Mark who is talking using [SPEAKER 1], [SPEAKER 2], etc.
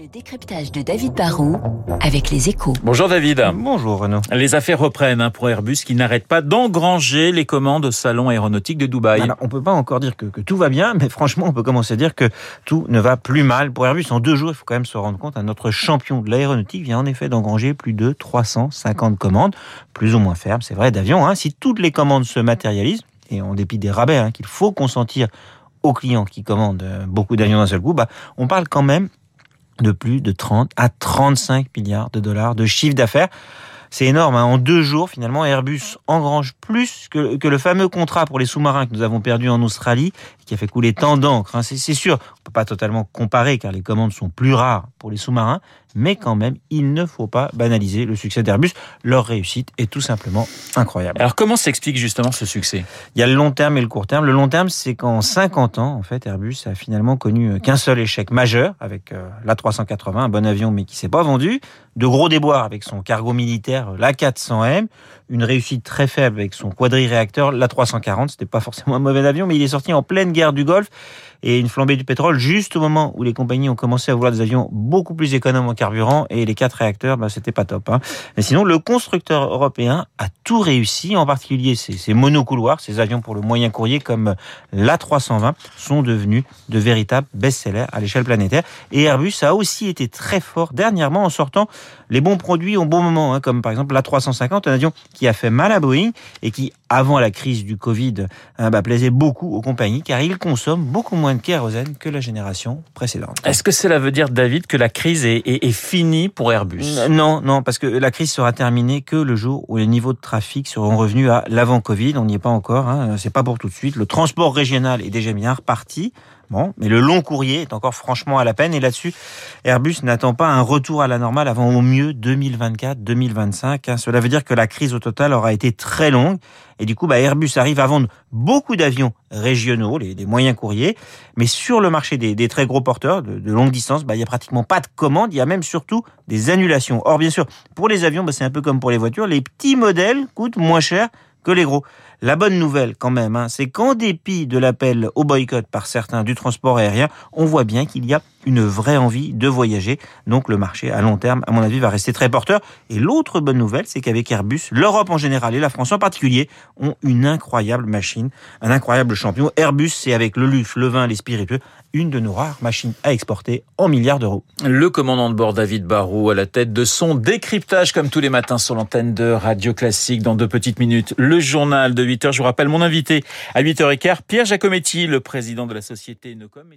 [SPEAKER 1] Le décryptage de David Barrault avec les échos.
[SPEAKER 2] Bonjour David.
[SPEAKER 3] Bonjour Renaud.
[SPEAKER 2] Les affaires reprennent hein, pour Airbus qui n'arrête pas d'engranger les commandes au salon aéronautique de Dubaï.
[SPEAKER 3] Alors, on peut pas encore dire que, que, tout va bien, mais franchement, on peut commencer à dire que tout ne va plus mal pour Airbus. En deux jours, il faut quand même se rendre compte, notre champion de l'aéronautique vient en effet d'engranger plus de 350 commandes, plus ou moins fermes, c'est vrai, d'avions. Hein. Si toutes les commandes se matérialisent, et en dépit des rabais hein, qu'il faut consentir aux clients qui commandent euh, beaucoup d'avions d'un seul coup, bah, on parle quand même de plus de 30 à 35 milliards de dollars de chiffre d'affaires. C'est énorme. Hein. En deux jours, finalement, Airbus engrange plus que, que, le fameux contrat pour les sous-marins que nous avons perdu en Australie, qui a fait couler tant d'encre. Hein. C'est sûr, on peut pas totalement comparer car les commandes sont plus rares pour les sous-marins, mais quand même, il ne faut pas banaliser le succès d'Airbus. Leur réussite est tout simplement incroyable.
[SPEAKER 2] Alors comment s'explique justement ce succès?
[SPEAKER 3] Il y a le long terme et le court terme. Le long terme, c'est qu'en 50 ans, en fait, Airbus a finalement connu qu'un seul échec majeur avec euh, l'A380, un bon avion mais qui s'est pas vendu, de gros déboires avec son cargo militaire, l'A400M, une réussite très faible avec son quadri-réacteur, l'A340. C'était pas forcément un mauvais avion, mais il est sorti en pleine guerre du Golfe et une flambée du pétrole juste au moment où les compagnies ont commencé à vouloir des avions beaucoup plus économes en carburant et les quatre réacteurs, bah, c'était pas top. Hein. Mais sinon, le constructeur européen a tout réussi, en particulier ces, ces monocouloirs, ces avions pour le moyen courrier comme l'A320 sont devenus de véritables best-sellers à l'échelle planétaire. Et Airbus a aussi été très fort dernièrement en sortant les bons produits au bon moment, hein, comme par exemple l'A350, un avion qui a fait mal à Boeing et qui, avant la crise du Covid, hein, bah, plaisait beaucoup aux compagnies car il consomme beaucoup moins de kérosène que la génération précédente.
[SPEAKER 2] Est-ce que cela veut dire, David, que la crise est, est, est finie pour Airbus?
[SPEAKER 3] Non, non, parce que la crise sera terminée que le jour où les niveaux de trafic seront revenus à l'avant Covid. On n'y est pas encore, hein, c'est pas pour tout de suite. Le transport régional est déjà bien reparti. Mais le long courrier est encore franchement à la peine et là-dessus, Airbus n'attend pas un retour à la normale avant au mieux 2024-2025. Hein. Cela veut dire que la crise au total aura été très longue et du coup, bah, Airbus arrive à vendre beaucoup d'avions régionaux, les, moyens courriers, mais sur le marché des, très gros porteurs de, longue distance, bah, il y a pratiquement pas de commandes, il y a même surtout des annulations. Or, bien sûr, pour les avions, bah, c'est un peu comme pour les voitures, les petits modèles coûtent moins cher que les gros. La bonne nouvelle quand même, hein, c'est qu'en dépit de l'appel au boycott par certains du transport aérien, on voit bien qu'il y a une vraie envie de voyager. Donc le marché à long terme, à mon avis, va rester très porteur. Et l'autre bonne nouvelle, c'est qu'avec Airbus, l'Europe en général et la France en particulier ont une incroyable machine, un incroyable champion. Airbus, c'est avec le luxe, le vin, les spiritueux, une de nos rares machines à exporter en milliards d'euros.
[SPEAKER 2] Le commandant de bord David Barrault à la tête de son décryptage comme tous les matins sur l'antenne de Radio Classique dans deux petites minutes. Le journal de 8 heures. Je vous rappelle mon invité à 8h15, Pierre Giacometti, le président de la société Nocom.